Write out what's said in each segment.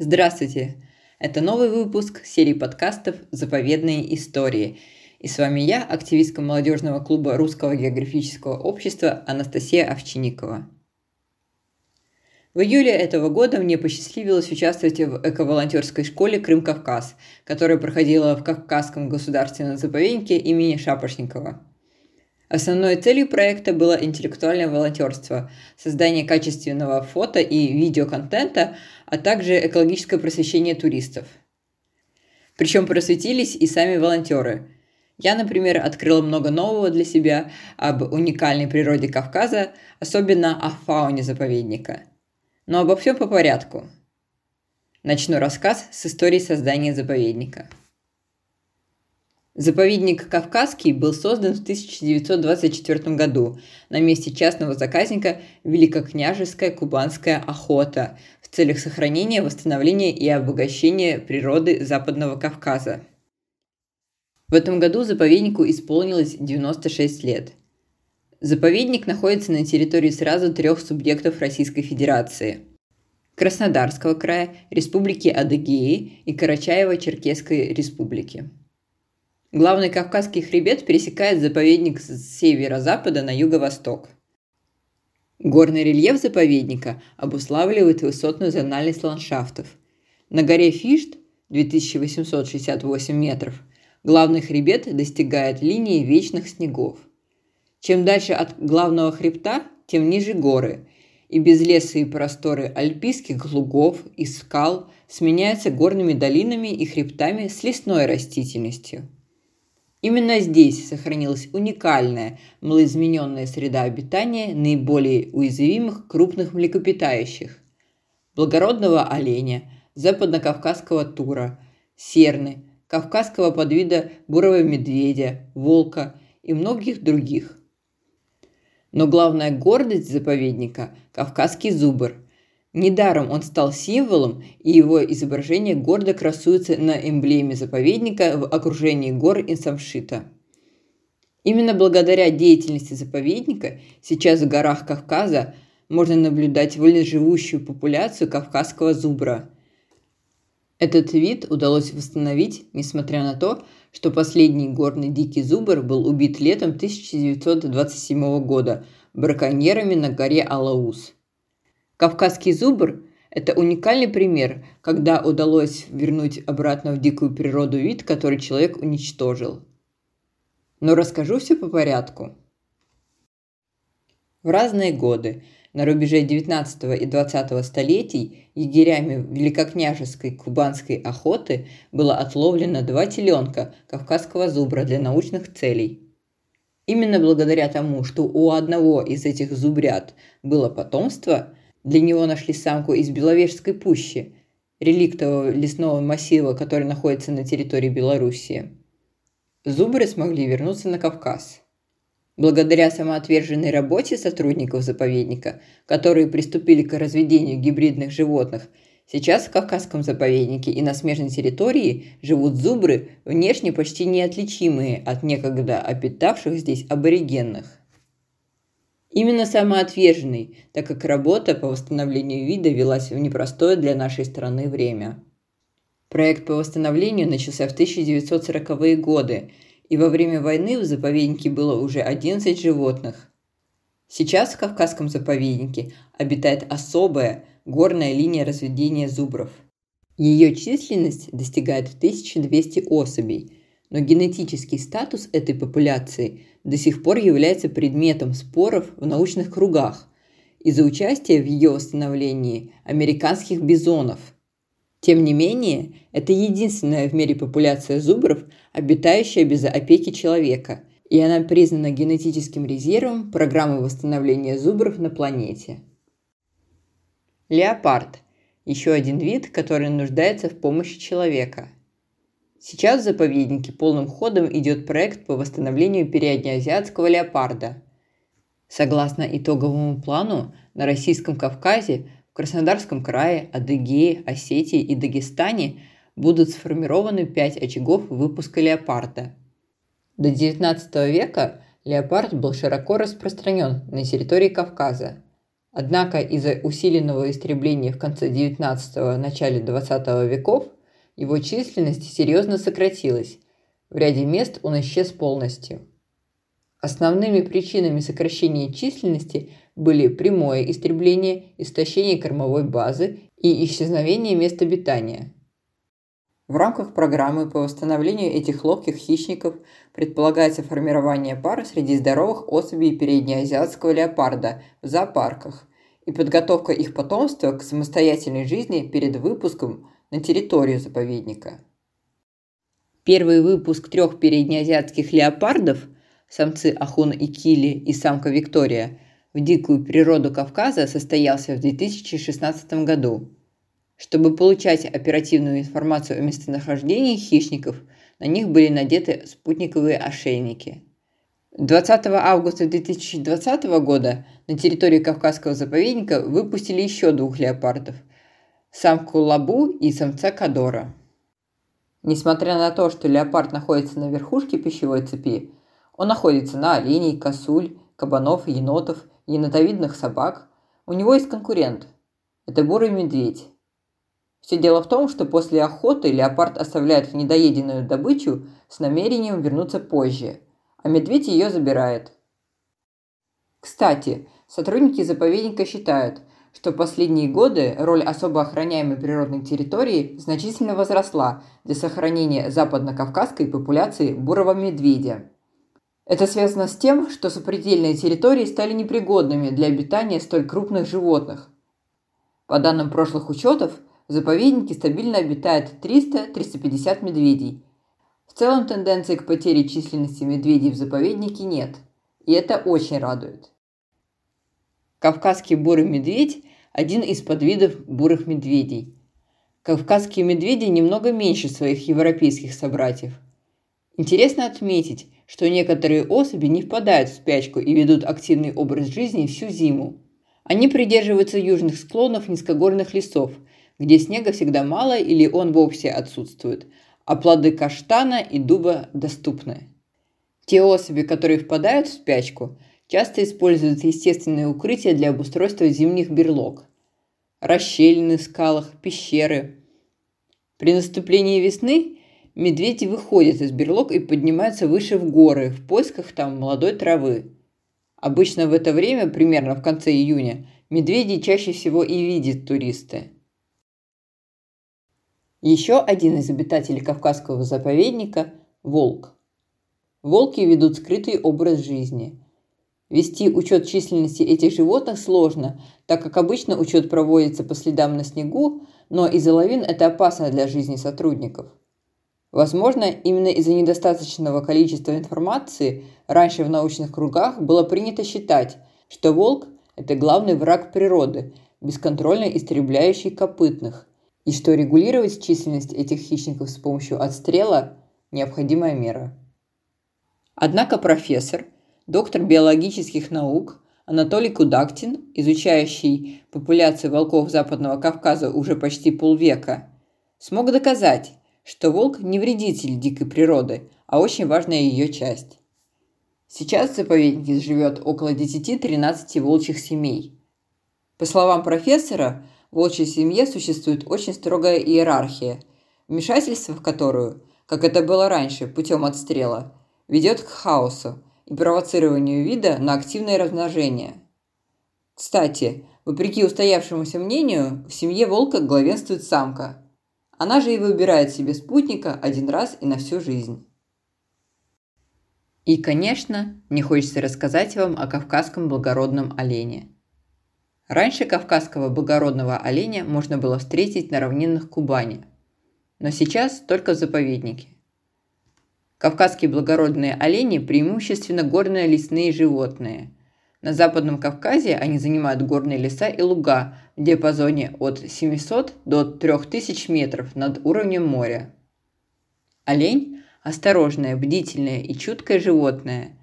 Здравствуйте! Это новый выпуск серии подкастов «Заповедные истории». И с вами я, активистка молодежного клуба Русского географического общества Анастасия Овчинникова. В июле этого года мне посчастливилось участвовать в эко-волонтерской школе «Крым-Кавказ», которая проходила в Кавказском государственном заповеднике имени Шапошникова – Основной целью проекта было интеллектуальное волонтерство, создание качественного фото и видеоконтента, а также экологическое просвещение туристов. Причем просветились и сами волонтеры. Я, например, открыла много нового для себя об уникальной природе Кавказа, особенно о фауне заповедника. Но обо всем по порядку. Начну рассказ с истории создания заповедника – Заповедник Кавказский был создан в 1924 году на месте частного заказника Великокняжеская кубанская охота в целях сохранения, восстановления и обогащения природы Западного Кавказа. В этом году заповеднику исполнилось 96 лет. Заповедник находится на территории сразу трех субъектов Российской Федерации – Краснодарского края, Республики Адыгеи и Карачаево-Черкесской Республики. Главный Кавказский хребет пересекает заповедник с северо-запада на юго-восток. Горный рельеф заповедника обуславливает высотную зональность ландшафтов. На горе Фишт 2868 метров главный хребет достигает линии вечных снегов. Чем дальше от главного хребта, тем ниже горы, и безлесые просторы альпийских лугов и скал сменяются горными долинами и хребтами с лесной растительностью – Именно здесь сохранилась уникальная малоизмененная среда обитания наиболее уязвимых крупных млекопитающих – благородного оленя, западно-кавказского тура, серны, кавказского подвида бурого медведя, волка и многих других. Но главная гордость заповедника – кавказский зубр – Недаром он стал символом, и его изображение гордо красуется на эмблеме заповедника в окружении гор Инсамшита. Именно благодаря деятельности заповедника сейчас в горах Кавказа можно наблюдать вольноживущую популяцию кавказского зубра. Этот вид удалось восстановить, несмотря на то, что последний горный дикий зубр был убит летом 1927 года браконьерами на горе Алаус – Кавказский зубр – это уникальный пример, когда удалось вернуть обратно в дикую природу вид, который человек уничтожил. Но расскажу все по порядку. В разные годы, на рубеже 19 и 20 столетий, егерями Великокняжеской кубанской охоты было отловлено два теленка кавказского зубра для научных целей. Именно благодаря тому, что у одного из этих зубрят было потомство, для него нашли самку из Беловежской пущи, реликтового лесного массива, который находится на территории Белоруссии. Зубры смогли вернуться на Кавказ. Благодаря самоотверженной работе сотрудников заповедника, которые приступили к разведению гибридных животных, сейчас в Кавказском заповеднике и на смежной территории живут зубры, внешне почти неотличимые от некогда обитавших здесь аборигенных. Именно самоотверженный, так как работа по восстановлению вида велась в непростое для нашей страны время. Проект по восстановлению начался в 1940-е годы, и во время войны в заповеднике было уже 11 животных. Сейчас в Кавказском заповеднике обитает особая горная линия разведения зубров. Ее численность достигает 1200 особей – но генетический статус этой популяции до сих пор является предметом споров в научных кругах из-за участия в ее восстановлении американских бизонов. Тем не менее, это единственная в мире популяция зубров, обитающая без опеки человека, и она признана генетическим резервом программы восстановления зубров на планете. Леопард – еще один вид, который нуждается в помощи человека – Сейчас в заповеднике полным ходом идет проект по восстановлению переднеазиатского леопарда. Согласно итоговому плану, на Российском Кавказе, в Краснодарском крае, Адыгее, Осетии и Дагестане будут сформированы пять очагов выпуска леопарда. До XIX века леопард был широко распространен на территории Кавказа. Однако из-за усиленного истребления в конце XIX – начале XX веков его численность серьезно сократилась. В ряде мест он исчез полностью. Основными причинами сокращения численности были прямое истребление, истощение кормовой базы и исчезновение мест обитания. В рамках программы по восстановлению этих ловких хищников предполагается формирование пар среди здоровых особей переднеазиатского леопарда в зоопарках и подготовка их потомства к самостоятельной жизни перед выпуском на территорию заповедника. Первый выпуск трех переднеазиатских леопардов, самцы Ахун и Кили и самка Виктория, в дикую природу Кавказа состоялся в 2016 году. Чтобы получать оперативную информацию о местонахождении хищников, на них были надеты спутниковые ошейники – 20 августа 2020 года на территории Кавказского заповедника выпустили еще двух леопардов – самку Лабу и самца Кадора. Несмотря на то, что леопард находится на верхушке пищевой цепи, он находится на оленей, косуль, кабанов, енотов, енотовидных собак. У него есть конкурент – это бурый медведь. Все дело в том, что после охоты леопард оставляет недоеденную добычу с намерением вернуться позже – а медведь ее забирает. Кстати, сотрудники заповедника считают, что последние годы роль особо охраняемой природной территории значительно возросла для сохранения западно-кавказской популяции бурого медведя. Это связано с тем, что сопредельные территории стали непригодными для обитания столь крупных животных. По данным прошлых учетов, в заповеднике стабильно обитает 300-350 медведей, в целом тенденции к потере численности медведей в заповеднике нет, и это очень радует. Кавказский бурый медведь – один из подвидов бурых медведей. Кавказские медведи немного меньше своих европейских собратьев. Интересно отметить, что некоторые особи не впадают в спячку и ведут активный образ жизни всю зиму. Они придерживаются южных склонов низкогорных лесов, где снега всегда мало или он вовсе отсутствует – а плоды каштана и дуба доступны. Те особи, которые впадают в спячку, часто используют естественные укрытия для обустройства зимних берлог. Расщелины в скалах, пещеры. При наступлении весны медведи выходят из берлог и поднимаются выше в горы в поисках там молодой травы. Обычно в это время, примерно в конце июня, медведи чаще всего и видят туристы – еще один из обитателей Кавказского заповедника – волк. Волки ведут скрытый образ жизни. Вести учет численности этих животных сложно, так как обычно учет проводится по следам на снегу, но из-за лавин это опасно для жизни сотрудников. Возможно, именно из-за недостаточного количества информации раньше в научных кругах было принято считать, что волк – это главный враг природы, бесконтрольно истребляющий копытных, и что регулировать численность этих хищников с помощью отстрела – необходимая мера. Однако профессор, доктор биологических наук Анатолий Кудактин, изучающий популяцию волков Западного Кавказа уже почти полвека, смог доказать, что волк не вредитель дикой природы, а очень важная ее часть. Сейчас в заповеднике живет около 10-13 волчьих семей. По словам профессора, в волчьей семье существует очень строгая иерархия, вмешательство в которую, как это было раньше, путем отстрела, ведет к хаосу и провоцированию вида на активное размножение. Кстати, вопреки устоявшемуся мнению, в семье волка главенствует самка. Она же и выбирает себе спутника один раз и на всю жизнь. И, конечно, мне хочется рассказать вам о кавказском благородном олене – Раньше кавказского благородного оленя можно было встретить на равнинах Кубани, но сейчас только в заповеднике. Кавказские благородные олени преимущественно горные лесные животные. На Западном Кавказе они занимают горные леса и луга в диапазоне от 700 до 3000 метров над уровнем моря. Олень – осторожное, бдительное и чуткое животное.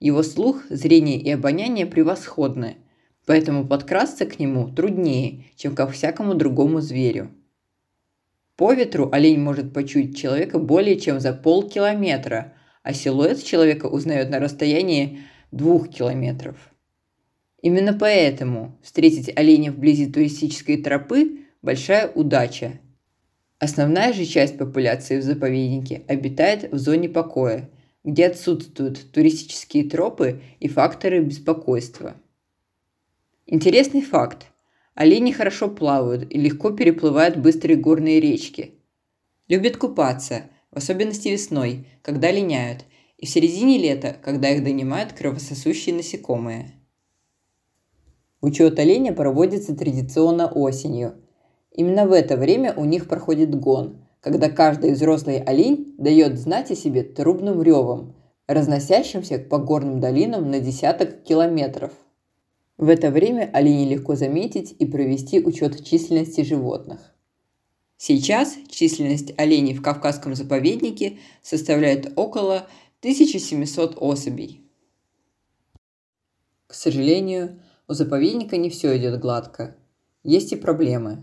Его слух, зрение и обоняние превосходны – поэтому подкрасться к нему труднее, чем ко всякому другому зверю. По ветру олень может почуять человека более чем за полкилометра, а силуэт человека узнает на расстоянии двух километров. Именно поэтому встретить оленя вблизи туристической тропы – большая удача. Основная же часть популяции в заповеднике обитает в зоне покоя, где отсутствуют туристические тропы и факторы беспокойства. Интересный факт. Олени хорошо плавают и легко переплывают быстрые горные речки. Любят купаться, в особенности весной, когда линяют, и в середине лета, когда их донимают кровососущие насекомые. Учет оленя проводится традиционно осенью. Именно в это время у них проходит гон, когда каждый взрослый олень дает знать о себе трубным ревом, разносящимся по горным долинам на десяток километров. В это время оленей легко заметить и провести учет численности животных. Сейчас численность оленей в Кавказском заповеднике составляет около 1700 особей. К сожалению, у заповедника не все идет гладко. Есть и проблемы.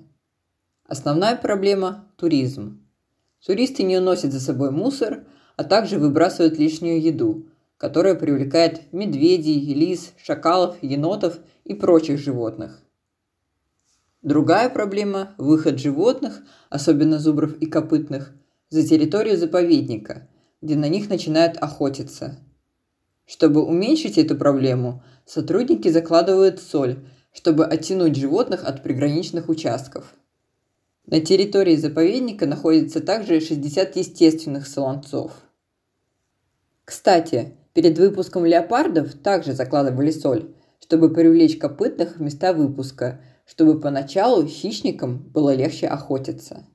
Основная проблема – туризм. Туристы не уносят за собой мусор, а также выбрасывают лишнюю еду, которая привлекает медведей, лис, шакалов, енотов и прочих животных. Другая проблема – выход животных, особенно зубров и копытных, за территорию заповедника, где на них начинают охотиться – чтобы уменьшить эту проблему, сотрудники закладывают соль, чтобы оттянуть животных от приграничных участков. На территории заповедника находится также 60 естественных солонцов. Кстати, перед выпуском леопардов также закладывали соль, чтобы привлечь копытных в места выпуска, чтобы поначалу хищникам было легче охотиться.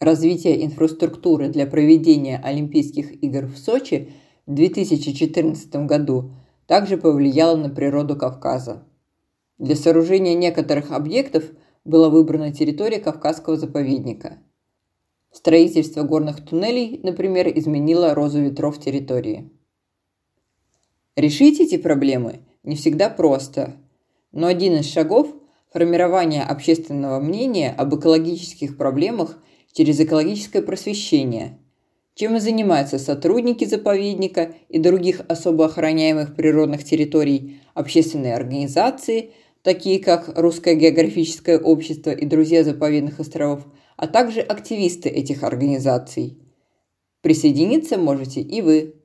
Развитие инфраструктуры для проведения Олимпийских игр в Сочи – в 2014 году также повлияло на природу Кавказа. Для сооружения некоторых объектов была выбрана территория Кавказского заповедника. Строительство горных туннелей, например, изменило розу ветров территории. Решить эти проблемы не всегда просто, но один из шагов – формирование общественного мнения об экологических проблемах через экологическое просвещение – чем и занимаются сотрудники заповедника и других особо охраняемых природных территорий, общественные организации, такие как Русское географическое общество и Друзья заповедных островов, а также активисты этих организаций. Присоединиться можете и вы.